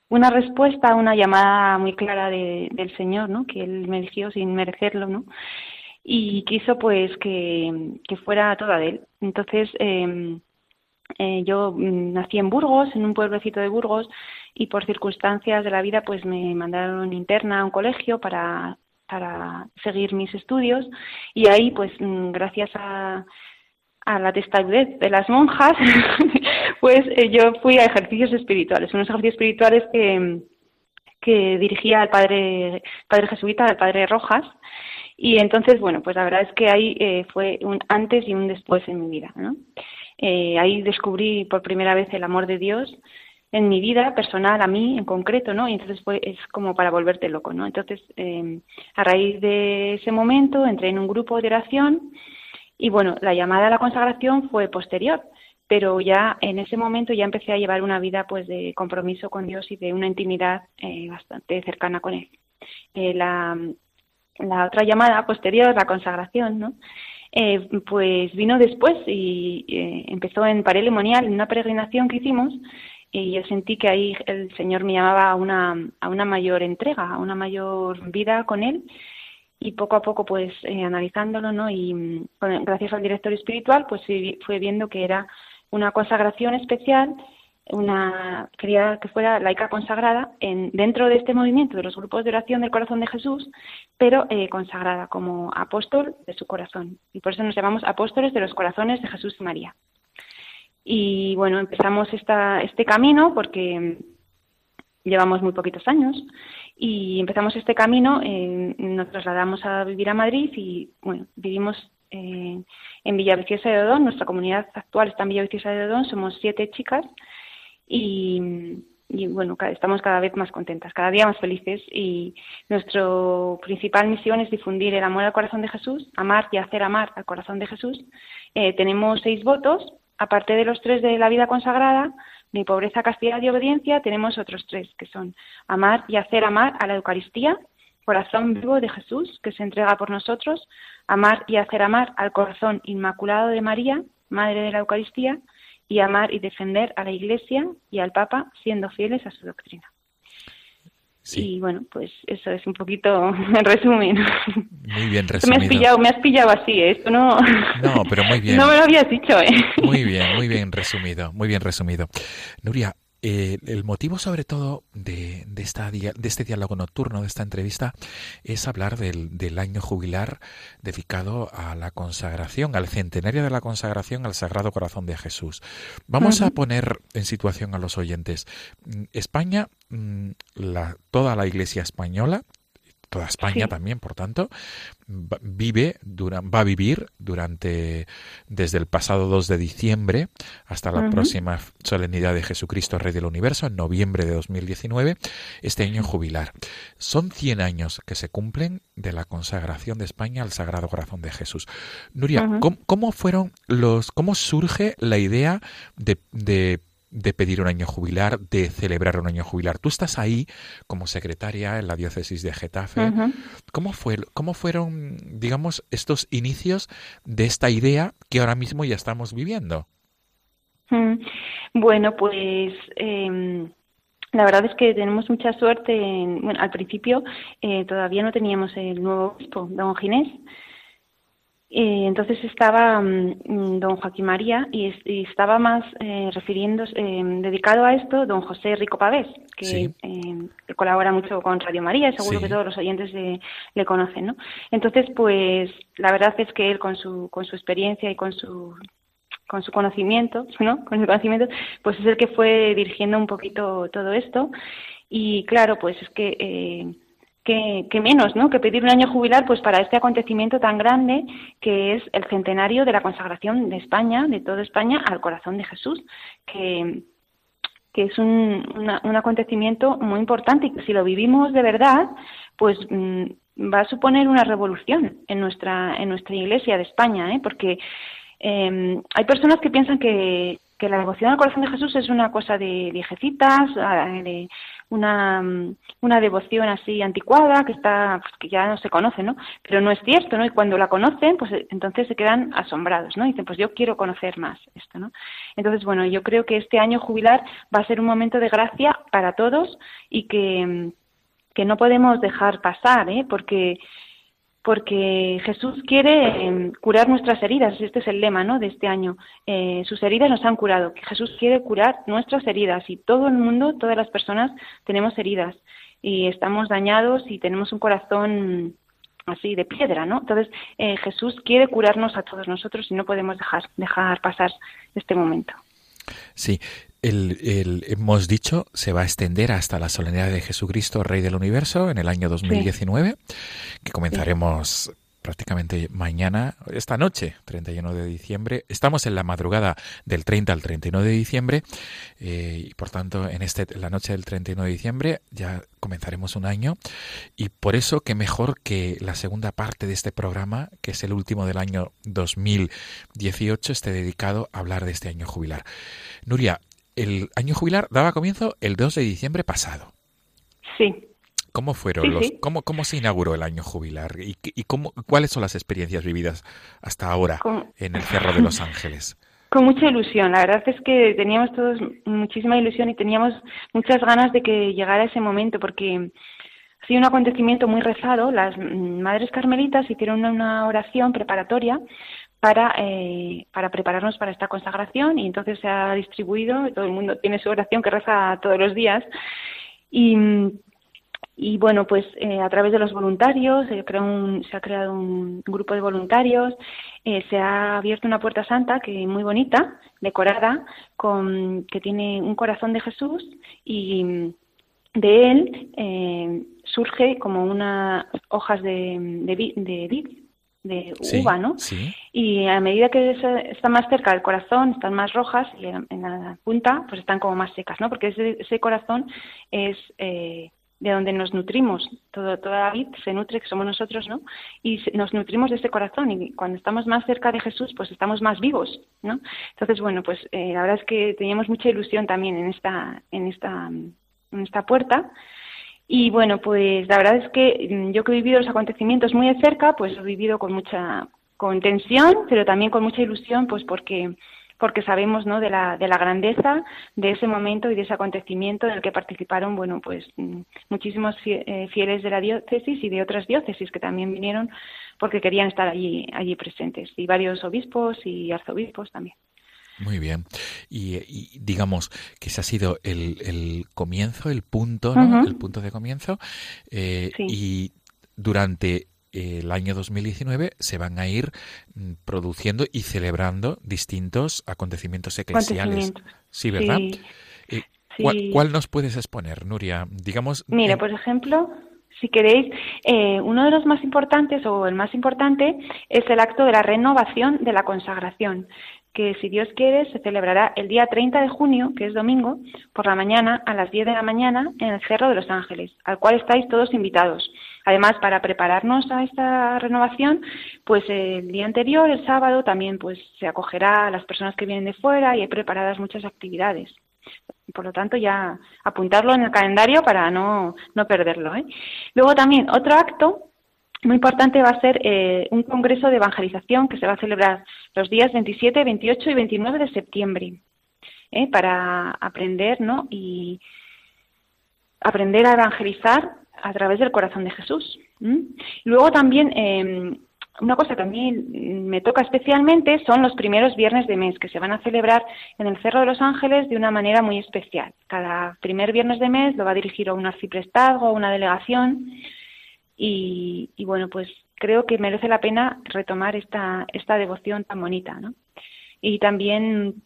E: una respuesta a una llamada muy clara de- del Señor, ¿no? Que Él me eligió sin merecerlo, ¿no? Y quiso, pues, que, que fuera toda de Él. Entonces, eh, eh, yo mm, nací en Burgos, en un pueblecito de Burgos, y por circunstancias de la vida, pues me mandaron interna a un colegio para, para seguir mis estudios, y ahí, pues, mm, gracias a a la testarudez de las monjas, [LAUGHS] pues eh, yo fui a ejercicios espirituales, unos ejercicios espirituales que, que dirigía al padre, padre jesuita, al padre Rojas, y entonces, bueno, pues la verdad es que ahí eh, fue un antes y un después en mi vida, ¿no? Eh, ahí descubrí por primera vez el amor de Dios en mi vida personal, a mí en concreto, ¿no? Y entonces fue, es como para volverte loco, ¿no? Entonces, eh, a raíz de ese momento entré en un grupo de oración y bueno, la llamada a la consagración fue posterior, pero ya en ese momento ya empecé a llevar una vida pues de compromiso con Dios y de una intimidad eh, bastante cercana con Él. Eh, la, la otra llamada posterior, la consagración, ¿no? Eh, pues vino después y eh, empezó en Parelemonial, en una peregrinación que hicimos, y yo sentí que ahí el Señor me llamaba a una, a una mayor entrega, a una mayor vida con Él, y poco a poco pues eh, analizándolo no y mm, gracias al director espiritual pues fue viendo que era una consagración especial una quería que fuera laica consagrada en dentro de este movimiento de los grupos de oración del corazón de Jesús pero eh, consagrada como apóstol de su corazón. Y por eso nos llamamos apóstoles de los corazones de Jesús y María. Y bueno empezamos esta este camino porque mm, llevamos muy poquitos años. Y empezamos este camino, eh, nos trasladamos a vivir a Madrid y bueno, vivimos eh, en Villaviciosa de Odón, nuestra comunidad actual está en Villaviciosa de Odón, somos siete chicas y, bueno, estamos cada vez más contentas, cada día más felices y nuestra principal misión es difundir el amor al corazón de Jesús, amar y hacer amar al corazón de Jesús. Eh, tenemos seis votos, aparte de los tres de la vida consagrada, mi pobreza, castidad y obediencia, tenemos otros tres, que son amar y hacer amar a la Eucaristía, corazón vivo de Jesús, que se entrega por nosotros, amar y hacer amar al corazón inmaculado de María, Madre de la Eucaristía, y amar y defender a la Iglesia y al Papa, siendo fieles a su doctrina. Y bueno, pues eso es un poquito [LAUGHS] en resumen.
B: Muy bien
E: me has
B: resumido.
E: pillado, me has pillado así, ¿eh? esto no.
B: No, pero muy [LAUGHS] bien.
E: No me lo habías dicho, ¿eh?
B: Muy bien, muy bien resumido, muy bien resumido. Nuria, eh, el motivo sobre todo de, de esta dia- de este diálogo nocturno, de esta entrevista, es hablar del, del año jubilar dedicado a la consagración, al centenario de la consagración al Sagrado Corazón de Jesús. Vamos a poner en situación a los oyentes. Mm, España, mm, la, toda la Iglesia española, toda España
G: Sí.
B: también, por tanto, va- vive, dura- va a vivir durante, desde el pasado 2 de diciembre hasta la próxima solemnidad de Jesucristo, Rey del Universo, en noviembre de 2019, este año jubilar. Son 100 años que se cumplen de la consagración de España al Sagrado Corazón de Jesús. Nuria. ¿cómo, cómo fueron los, cómo surge la idea de, de de pedir un año jubilar, de celebrar un año jubilar. Tú estás ahí como secretaria en la diócesis de Getafe. ¿Cómo, fue, ¿Cómo fueron, digamos, estos inicios de esta idea que ahora mismo ya estamos viviendo?
E: Mm, Bueno, pues em, la verdad es que tenemos mucha suerte. En, bueno, al principio eh, todavía no teníamos el nuevo obispo, don Ginés. Eh, entonces estaba mm, mm, don Joaquín María y, es- y estaba más eh, refiriéndose, eh, dedicado a esto, don José Rico Pavés, que
G: Sí.
E: eh, que colabora mucho con Radio María y seguro
G: Sí.
E: que todos los oyentes le, le conocen, ¿no? Entonces, pues la verdad es que él con su, con su experiencia y con su con su conocimiento, [LAUGHS] ¿no? Con su conocimiento, pues es el que fue dirigiendo un poquito todo esto. Y claro, pues es que, eh, que, que menos, ¿no? Que pedir un año jubilar, pues para este acontecimiento tan grande que es el centenario de la consagración de España, de toda España, al corazón de Jesús, que, que es un, una- un acontecimiento muy importante y que si lo vivimos de verdad, pues mm, va a suponer una revolución en nuestra, en nuestra iglesia de España, ¿eh? porque eh, hay personas que piensan que, que la devoción al corazón de Jesús es una cosa de viejecitas, ah, de una, mm, una devoción así anticuada que está pues, que ya no se conoce, ¿no? Pero no es cierto, ¿no? Y cuando la conocen, pues eh, entonces se quedan asombrados, ¿no? Y dicen, pues yo quiero conocer más esto, ¿no? Entonces, bueno, yo creo que este año jubilar va a ser un momento de gracia para todos y que, mm, que no podemos dejar pasar, ¿eh? Porque porque Jesús quiere eh, curar nuestras heridas, este es el lema ¿no? de este año. Eh, sus heridas nos han curado, Jesús quiere curar nuestras heridas y todo el mundo, todas las personas tenemos heridas y estamos dañados y tenemos un corazón así de piedra, ¿no? Entonces eh, Jesús quiere curarnos a todos nosotros y no podemos dejar dejar pasar este momento.
B: Sí, el, hemos dicho se va a extender hasta la solemnidad de Jesucristo, Rey del Universo, en el año 2019, que comenzaremos prácticamente mañana, esta noche, 31 de diciembre. Estamos en la madrugada del 30 al 31 de diciembre eh, y por tanto en este, la noche del 31 de diciembre ya comenzaremos un año y por eso que mejor que la segunda parte de este programa, que es el último del año 2018, esté dedicado a hablar de este año jubilar. Nuria, el año jubilar daba comienzo el 2 de diciembre pasado.
E: Sí.
B: ¿Cómo fueron
E: Sí,
B: los,
E: sí.
B: cómo, cómo se inauguró el año jubilar y, y cómo, cuáles son las experiencias vividas hasta ahora
E: Con-
B: en el Cerro de los Ángeles? [LAUGHS]
E: Con mucha ilusión, la verdad es que teníamos todos muchísima ilusión y teníamos muchas ganas de que llegara ese momento porque ha sido un acontecimiento muy rezado. Las mm, madres carmelitas hicieron una oración preparatoria para, eh, para prepararnos para esta consagración y entonces se ha distribuido, todo el mundo tiene su oración que reza todos los días. Y, y bueno, pues eh, a través de los voluntarios se, ha creado un grupo de voluntarios, eh, se ha abierto una puerta santa que muy bonita, decorada, con, que tiene un corazón de Jesús y de él eh, surge como unas hojas de, de, de vid, de
B: Sí,
E: uva, ¿no?
B: sí.
E: Y a medida que se- está más cerca del corazón, están más rojas y en en la punta pues están como más secas, ¿no? Porque ese, ese corazón es eh, de donde nos nutrimos. Todo, toda la vid se nutre, que somos nosotros, ¿no? Y nos nutrimos de ese corazón y cuando estamos más cerca de Jesús, pues estamos más vivos, ¿no? Entonces, bueno, pues eh, la verdad es que teníamos mucha ilusión también en esta, en esta, en esta puerta. Y bueno, pues la verdad es que mm, yo que he vivido los acontecimientos muy de cerca, pues he vivido con mucha con tensión, pero también con mucha ilusión, pues porque porque sabemos ¿no? de, la, de la grandeza de ese momento y de ese acontecimiento en el que participaron bueno pues mm, muchísimos eh, fieles de la diócesis y de otras diócesis que también vinieron porque querían estar allí allí presentes y varios obispos y arzobispos también
B: Muy bien. Y, y digamos que ese ha sido el, el comienzo, el punto, ¿no? El punto de comienzo. eh,
E: Sí.
B: Y durante el año 2019 se van a ir mm, produciendo y celebrando distintos acontecimientos eclesiales.
E: Acontecimientos.
B: Sí, ¿verdad?
E: Sí.
B: Eh, ¿cuál, nos puedes exponer, Nuria? Digamos.
E: Mira,
B: en-
E: por ejemplo, si queréis, eh, uno de los más importantes o el más importante es el acto de la renovación de la consagración, que si Dios quiere se celebrará el día 30 de junio, que es domingo, por la mañana a las 10 de la mañana en el Cerro de los Ángeles, al cual estáis todos invitados. Además, para prepararnos a esta renovación, pues el día anterior, el sábado, también pues se acogerá a las personas que vienen de fuera y hay preparadas muchas actividades. Por lo tanto, ya apuntarlo en el calendario para no, no perderlo. ¿eh? Luego también otro acto muy importante va a ser eh, un congreso de evangelización que se va a celebrar los días 27, 28 y 29 de septiembre ¿eh? para aprender ¿no? y aprender a evangelizar a través del corazón de Jesús. Luego también eh, una cosa que a mí me toca especialmente son los primeros viernes de mes que se van a celebrar en el Cerro de los Ángeles de una manera muy especial. Cada primer viernes de mes lo va a dirigir a un arciprestazgo una delegación y, y, bueno, pues creo que merece la pena retomar esta, esta devoción tan bonita, ¿no? Y también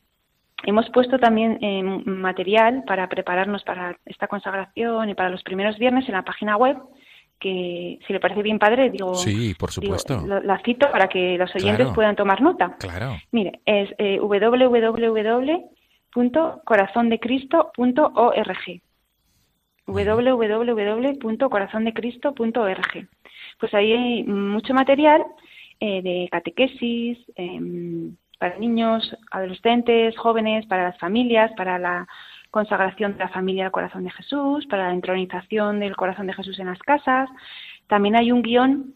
E: hemos puesto también eh, material para prepararnos para esta consagración y para los primeros viernes en la página web que si le parece bien padre digo,
B: Sí, por
E: digo,
B: supuesto.
E: la cito para que los oyentes
B: Claro.
E: puedan tomar nota
B: Claro.
E: mire es eh, www.corazondecristo.org www.corazondecristo.org Pues ahí hay mucho material eh, de catequesis em, para niños, adolescentes, jóvenes, para las familias, para la consagración de la familia al corazón de Jesús, para la entronización del corazón de Jesús en las casas. También hay un guion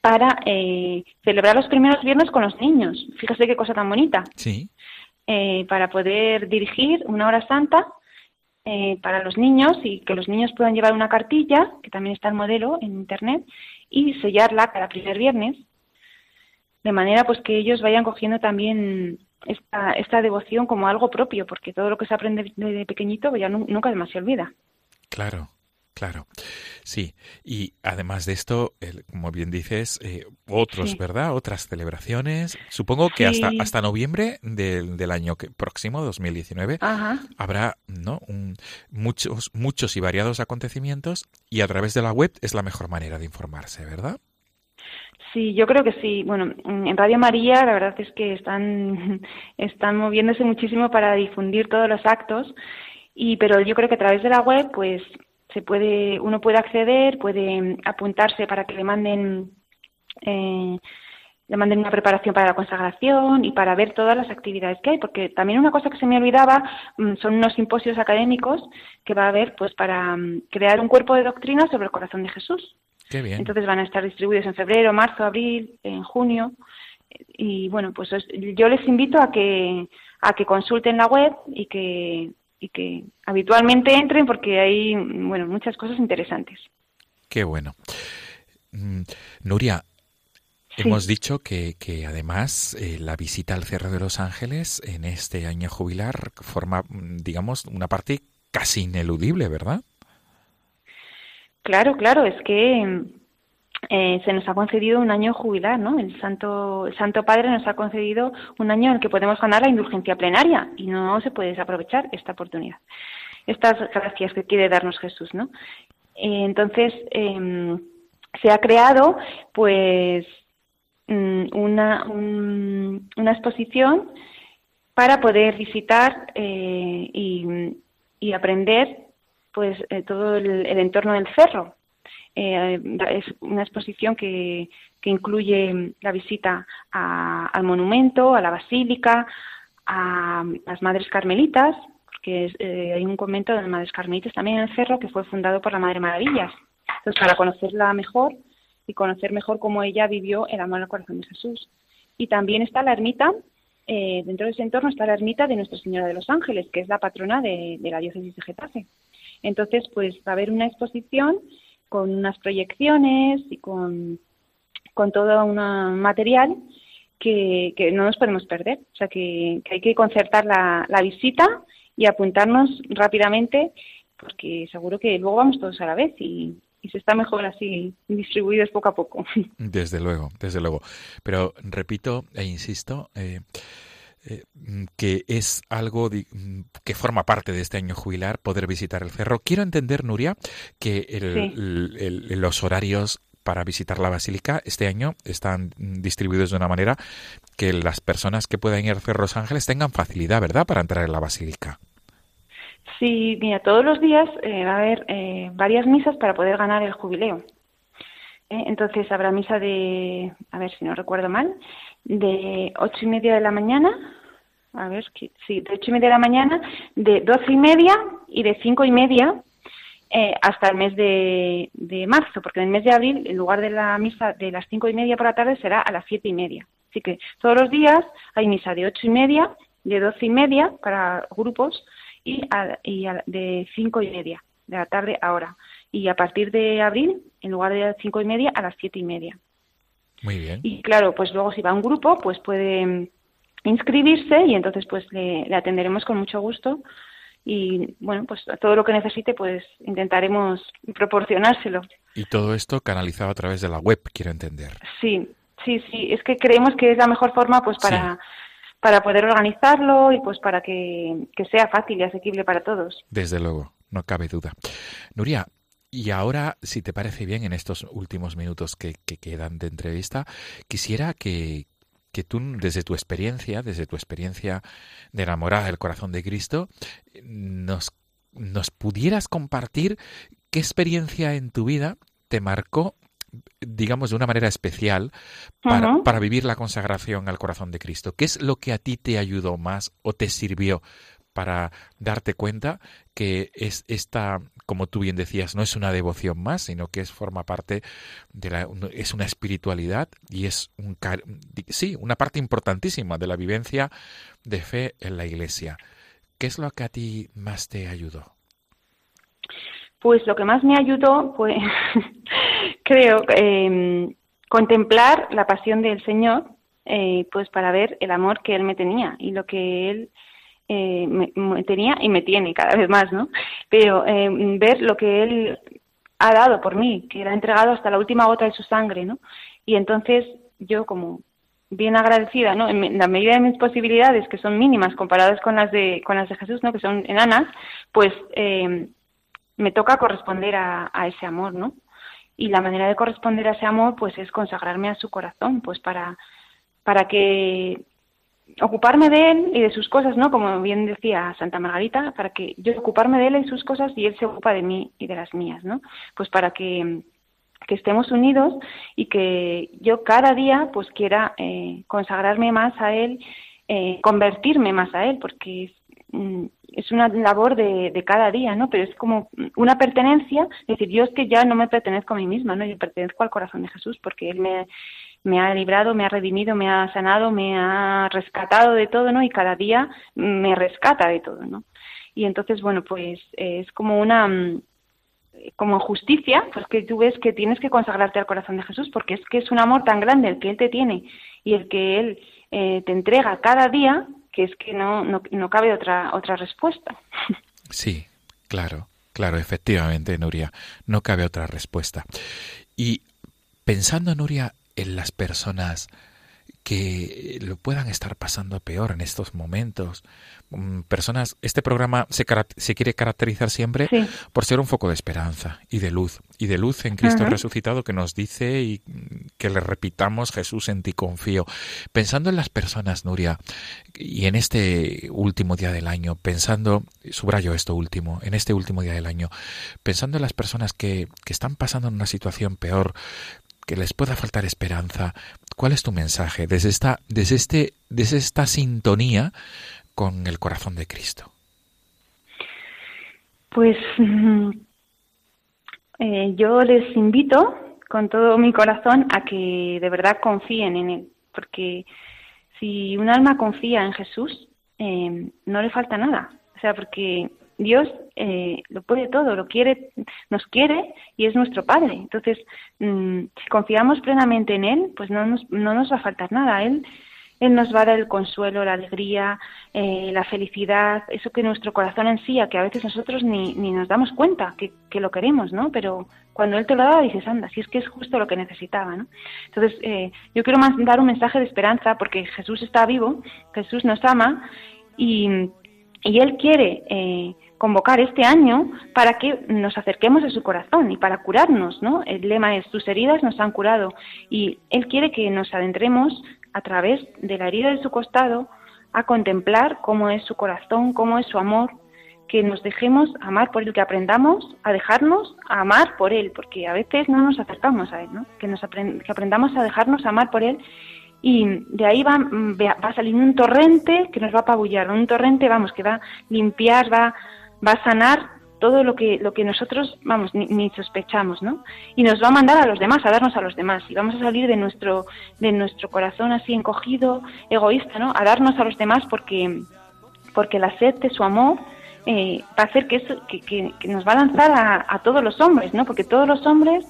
E: para eh, celebrar los primeros viernes con los niños. Fíjese qué cosa tan bonita.
B: Sí.
E: Eh, para poder dirigir una hora santa eh, para los niños y que los niños puedan llevar una cartilla, que también está el modelo en internet, y sellarla cada primer viernes, de manera pues que ellos vayan cogiendo también esta, esta devoción como algo propio, porque todo lo que se aprende desde pequeñito ya nu- nunca más se olvida.
B: Claro, claro. Sí, y además de esto, el- como bien dices, eh, otros,
E: Sí.
B: ¿verdad? Otras celebraciones. Supongo que hasta, hasta noviembre del, del año que, próximo, 2019,
E: Ajá.
B: habrá ¿no? Un- muchos, muchos y variados acontecimientos y a través de la web es la mejor manera de informarse, ¿verdad?
E: Sí, yo creo que sí. Bueno, en Radio María la verdad es que están, [LAUGHS] están moviéndose muchísimo para difundir todos los actos, y pero yo creo que a través de la web, pues se puede, uno puede acceder, puede apuntarse para que le manden, eh, le manden una preparación para la consagración y para ver todas las actividades que hay, porque también una cosa que se me olvidaba mm, son unos simposios académicos que va a haber, pues para mm, crear un cuerpo de doctrina sobre el corazón de Jesús.
B: Qué bien.
E: Entonces van a estar distribuidos en febrero, marzo, abril, en junio. Y bueno, pues yo les invito a que a que consulten la web y que y que habitualmente entren porque hay bueno muchas cosas interesantes.
B: Qué bueno. Mm, Nuria,
E: Sí.
B: hemos dicho que, que además eh, la visita al Cerro de los Ángeles en este año jubilar forma, mm, digamos, una parte casi ineludible, ¿verdad?
E: Claro, claro, es que eh, se nos ha concedido un año jubilar, ¿no? El Santo, el Santo Padre nos ha concedido un año en el que podemos ganar la indulgencia plenaria y no se puede desaprovechar esta oportunidad, estas gracias que quiere darnos Jesús, ¿no? Eh, entonces, em, se ha creado, pues, mm, una, un- una exposición para poder visitar eh, y, y aprender pues eh, todo el, el entorno del cerro. Eh, es una exposición que, que incluye la visita a- al monumento, a la basílica, a las Madres Carmelitas, porque es, eh, hay un convento de las Madres Carmelitas también en el cerro que fue fundado por la Madre Maravillas. Entonces, para conocerla mejor y conocer mejor cómo ella vivió el amor al corazón de Jesús. Y también está la ermita, eh, dentro de ese entorno está la ermita de Nuestra Señora de los Ángeles, que es la patrona de, de la diócesis de Getafe. Entonces, pues va a haber una exposición con unas proyecciones y con, con todo un material que, que no nos podemos perder. O sea, que, que hay que concertar la, la visita y apuntarnos rápidamente, porque seguro que luego vamos todos a la vez y, y se está mejor así distribuidos poco a poco.
B: Desde luego, desde luego. Pero repito e insisto eh, eh, mm, que es algo mm, que forma parte de este año jubilar poder visitar el cerro. Quiero entender, Nuria, que el-
E: Sí.
B: el- el- los horarios para visitar la basílica este año están mm, distribuidos de una manera que las personas que puedan ir al Cerro Los Ángeles tengan facilidad, ¿verdad?, para entrar en la basílica.
E: Sí, mira, todos los días eh, va a haber eh, varias misas para poder ganar el jubileo. Eh, Entonces habrá misa de, a ver si no recuerdo mal, de ocho y media de la mañana, a ver, sí, de ocho y media de la mañana, de doce y media y de cinco y media eh, hasta el mes de, marzo, porque en el mes de abril, en lugar de la misa de las cinco y media por la tarde, será a las siete y media. Así que todos los días hay misa de ocho y media, de doce y media para grupos y, a- y de cinco y media de la tarde ahora. Y a partir de abril, en lugar de las cinco y media, a las siete y media.
B: Muy bien.
E: Y claro, pues luego si va un grupo, pues puede mm, inscribirse y entonces pues le, le atenderemos con mucho gusto y bueno, pues todo lo que necesite pues intentaremos proporcionárselo.
B: Y todo esto canalizado a través de la web, quiero entender.
E: Sí, sí, sí, es que creemos que es la mejor forma pues para
B: Sí.
E: para poder organizarlo y pues para que, que sea fácil y asequible para todos.
B: Desde luego, no cabe duda. Nuria, y ahora, si te parece bien, en estos últimos minutos que, que quedan de entrevista, quisiera que, que tú, desde tu experiencia, desde tu experiencia de enamorada del corazón de Cristo, nos, nos pudieras compartir qué experiencia en tu vida te marcó, digamos, de una manera especial para, para vivir la consagración al corazón de Cristo. ¿Qué es lo que a ti te ayudó más o te sirvió para darte cuenta que es esta, como tú bien decías, no es una devoción más, sino que es forma parte de la, es una espiritualidad y es un sí, una parte importantísima de la vivencia de fe en la Iglesia. ¿Qué es lo que a ti más te ayudó?
E: Pues lo que más me ayudó, pues [LAUGHS] creo, eh, contemplar la pasión del Señor, eh, pues para ver el amor que Él me tenía y lo que Él eh, me, me tenía y me tiene cada vez más, ¿no? Pero eh, ver lo que Él ha dado por mí, que Él ha entregado hasta la última gota de su sangre, ¿no? Y entonces yo como bien agradecida, ¿no? En la medida de mis posibilidades, que son mínimas comparadas con las de con las de Jesús, ¿no? Que son enanas, pues eh, me toca corresponder a, a ese amor, ¿no? Y la manera de corresponder a ese amor, pues es consagrarme a su corazón, pues para, para que ocuparme de él y de sus cosas, ¿no? Como bien decía Santa Margarita, para que yo ocuparme de él y sus cosas y él se ocupa de mí y de las mías, ¿no? Pues para que, estemos unidos y que yo cada día pues quiera eh, consagrarme más a él, eh, convertirme más a él, porque es, mm, es una labor de, de cada día, ¿no? Pero es como una pertenencia, es decir, yo es que ya no me pertenezco a mí misma, ¿no? Yo pertenezco al corazón de Jesús porque Él me, me ha librado, me ha redimido, me ha sanado, me ha rescatado de todo, ¿no? Y cada día me rescata de todo, ¿no? Y entonces, bueno, pues eh, es como una mm, como justicia, pues que tú ves que tienes que consagrarte al corazón de Jesús, porque es que es un amor tan grande el que Él te tiene y el que Él eh, te entrega cada día, que es que no, no, no cabe otra, otra respuesta. [LAUGHS]
B: Sí, claro, claro, efectivamente, Nuria, no cabe otra respuesta. Y pensando, Nuria, en las personas que lo puedan estar pasando peor en estos momentos. Mm, Personas, este programa se, quiere caracterizar siempre
E: Sí.
B: por ser un foco de esperanza y de luz, y de luz en Cristo resucitado que nos dice y que le repitamos, Jesús, en ti confío. Pensando en las personas, Nuria, y en este último día del año, pensando, subrayo esto último, en este último día del año, pensando en las personas que, que están pasando en una situación peor, que les pueda faltar esperanza, ¿cuál es tu mensaje desde esta, desde este, desde esta sintonía con el corazón de Cristo?
E: Pues [LAUGHS] eh, yo les invito con todo mi corazón a que de verdad confíen en Él, porque si un alma confía en Jesús, eh, no le falta nada. O sea, porque Dios eh, lo puede todo, lo quiere, nos quiere y es nuestro Padre. Entonces, mm, si confiamos plenamente en Él, pues no nos, no nos va a faltar nada. Él, él nos va a dar el consuelo, la alegría, eh, la felicidad, eso que nuestro corazón ansía, que a veces nosotros ni, ni nos damos cuenta que, que lo queremos, ¿no? Pero cuando Él te lo da, dices, anda, si es que es justo lo que necesitaba, ¿no? Entonces, eh, yo quiero más dar un mensaje de esperanza porque Jesús está vivo, Jesús nos ama y, y Él quiere eh, convocar este año para que nos acerquemos a su corazón y para curarnos, ¿no? El lema es, tus heridas nos han curado y Él quiere que nos adentremos a través de la herida de su costado a contemplar cómo es su corazón, cómo es su amor, que nos dejemos amar por Él, que aprendamos a dejarnos a amar por Él, porque a veces no nos acercamos a Él, ¿no? Que, nos aprend- que aprendamos a dejarnos amar por Él y de ahí va, va a salir un torrente que nos va a apabullar, un torrente, vamos, que va a limpiar, va, va a sanar todo lo que, lo que nosotros, vamos, ni, ni sospechamos, ¿no? Y nos va a mandar a los demás, a darnos a los demás, y vamos a salir de nuestro, de nuestro corazón así encogido, egoísta, ¿no? A darnos a los demás porque, porque la sed de su amor eh, va a hacer que, eso, que, que- que nos va a lanzar a, a todos los hombres, ¿no? Porque todos los hombres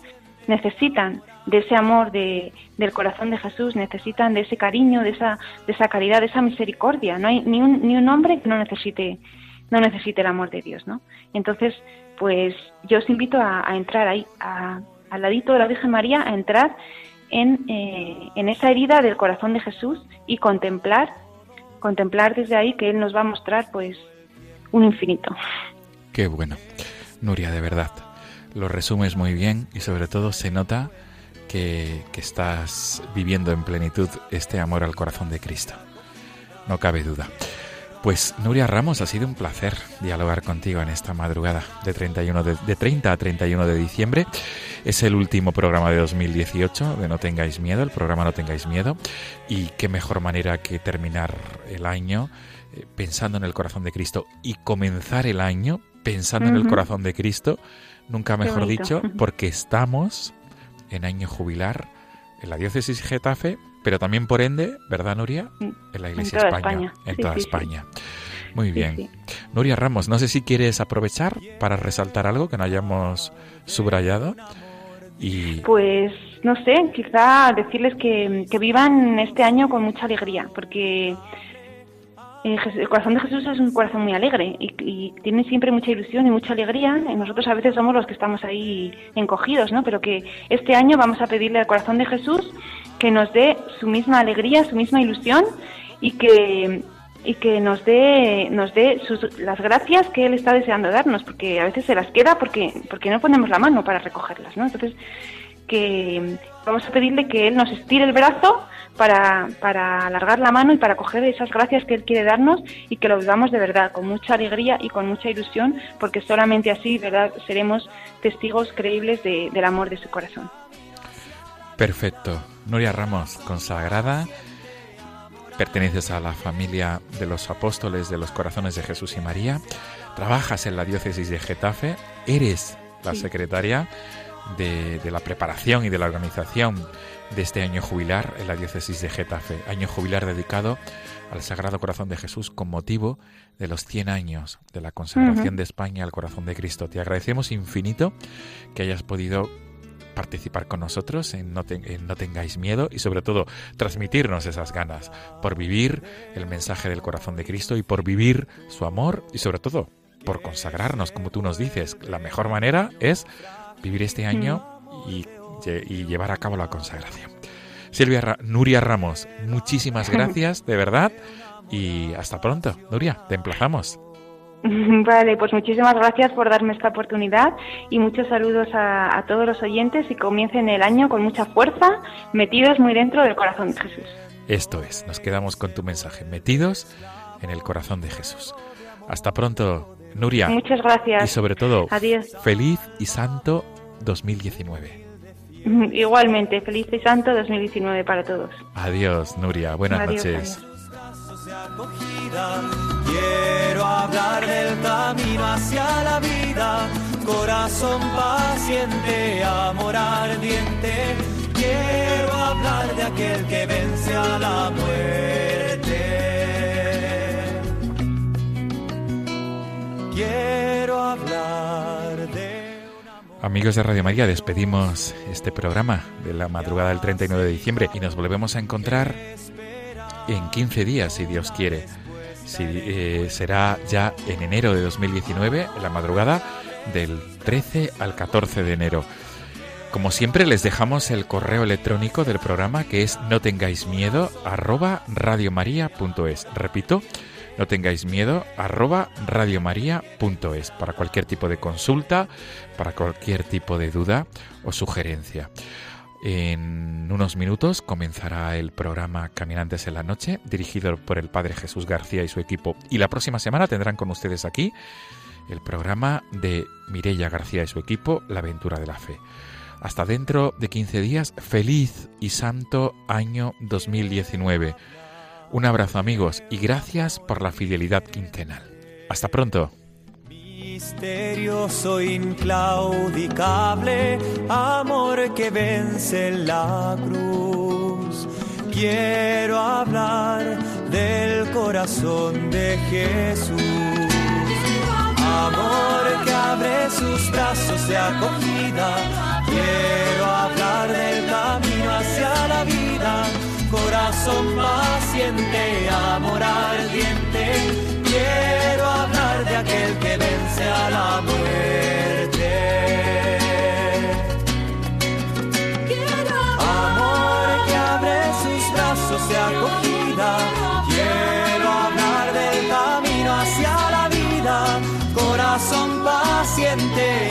E: necesitan de ese amor de, del corazón de Jesús, necesitan de ese cariño, de esa, de esa caridad, de esa misericordia. No hay ni un, ni un hombre que no necesite, no necesite el amor de Dios, ¿no? Entonces, pues yo os invito a, entrar ahí, a- al ladito de la Virgen María, a entrar en, eh, en esa herida del corazón de Jesús y contemplar, contemplar desde ahí que Él nos va a mostrar, pues, un infinito.
B: Qué bueno. Nuria, de verdad. Lo resumes muy bien y sobre todo se nota que, que estás viviendo en plenitud este amor al corazón de Cristo. No cabe duda. Pues Nuria Ramos, ha sido un placer dialogar contigo en esta madrugada de, 31 de, de 30 a 31 de diciembre. Es el último programa de 2018 de No tengáis miedo, el programa No tengáis miedo. Y qué mejor manera que terminar el año eh, pensando en el corazón de Cristo y comenzar el año pensando en el corazón de Cristo, nunca mejor dicho, porque estamos en año jubilar en la diócesis Getafe, pero también por ende, ¿verdad Nuria? En la Iglesia
E: toda
B: España,
E: España.
B: en
E: Sí,
B: toda
E: sí, sí.
B: España. Muy bien. Nuria Ramos, no sé si quieres aprovechar para resaltar algo que no hayamos subrayado. Y
E: Pues no sé, quizá decirles que, que vivan este año con mucha alegría, porque eh, el corazón de Jesús es un corazón muy alegre y, y tiene siempre mucha ilusión y mucha alegría. Y nosotros a veces somos los que estamos ahí encogidos, ¿no? Pero que este año vamos a pedirle al corazón de Jesús que nos dé su misma alegría, su misma ilusión y que y que nos dé nos dé sus- las gracias que él está deseando darnos, porque a veces se las queda porque porque no ponemos la mano para recogerlas, ¿no? Entonces que vamos a pedirle que él nos estire el brazo para, para alargar la mano y para coger esas gracias que él quiere darnos y que lo vivamos de verdad, con mucha alegría y con mucha ilusión, porque solamente así, ¿verdad?, seremos testigos creíbles de- del amor de su corazón.
B: Perfecto. Nuria Ramos, consagrada, perteneces a la familia de los apóstoles de los corazones de Jesús y María, trabajas en la diócesis de Getafe, eres la
E: Sí.
B: secretaria de, de la preparación y de la organización de este año jubilar en la diócesis de Getafe, año jubilar dedicado al Sagrado Corazón de Jesús con motivo de los 100 años de la consagración de España al Corazón de Cristo. Te agradecemos infinito que hayas podido participar con nosotros en no, en No tengáis miedo y sobre todo transmitirnos esas ganas por vivir el mensaje del corazón de Cristo y por vivir su amor y sobre todo por consagrarnos, como tú nos dices. La mejor manera es vivir este año y, y llevar a cabo la consagración. Silvia Ra- Nuria Ramos, muchísimas [LAUGHS] gracias, de verdad, y hasta pronto. Nuria, te emplazamos. [LAUGHS]
E: Vale, pues muchísimas gracias por darme esta oportunidad y muchos saludos a, a todos los oyentes y comiencen el año con mucha fuerza, metidos muy dentro del corazón de Jesús.
B: Esto es, nos quedamos con tu mensaje, metidos en el corazón de Jesús. Hasta pronto, Nuria.
E: Muchas gracias.
B: Y sobre todo,
E: Adiós.
B: feliz y santo 2019. [LAUGHS]
E: Igualmente, feliz y santo 2019 para todos.
B: Adiós, Nuria. Buenas
E: Adiós,
B: noches.
F: Quiero hablar del camino hacia la vida, corazón paciente, amor ardiente. Quiero hablar de aquel que vence a la muerte. Quiero hablar de
B: Amigos de Radio María, despedimos este programa de la madrugada del 39 de diciembre y nos volvemos a encontrar en 15 días, si Dios quiere. Eh, será ya en enero de 2019, en la madrugada del 13 al 14 de enero. Como siempre, les dejamos el correo electrónico del programa que es no tengáis miedo arroba radiomaria.es. Repito, no tengáis miedo arroba radiomaria.es para cualquier tipo de consulta, para cualquier tipo de duda o sugerencia. En unos minutos comenzará el programa Caminantes en la Noche, dirigido por el Padre Jesús García y su equipo. Y la próxima semana tendrán con ustedes aquí el programa de Mirella García y su equipo, La Aventura de la Fe. Hasta dentro de 15 días, feliz y santo año 2019. Un abrazo amigos y gracias por la fidelidad quincenal. Hasta pronto.
F: Misterioso, inclaudicable, amor que vence la cruz. Quiero hablar del corazón de Jesús. Amor que abre sus brazos de acogida. Quiero hablar del camino hacia la vida. Corazón paciente, amor ardiente. Aquel que vence a la muerte. Amor que abre sus brazos de acogida. Quiero hablar del camino hacia la vida. Corazón paciente,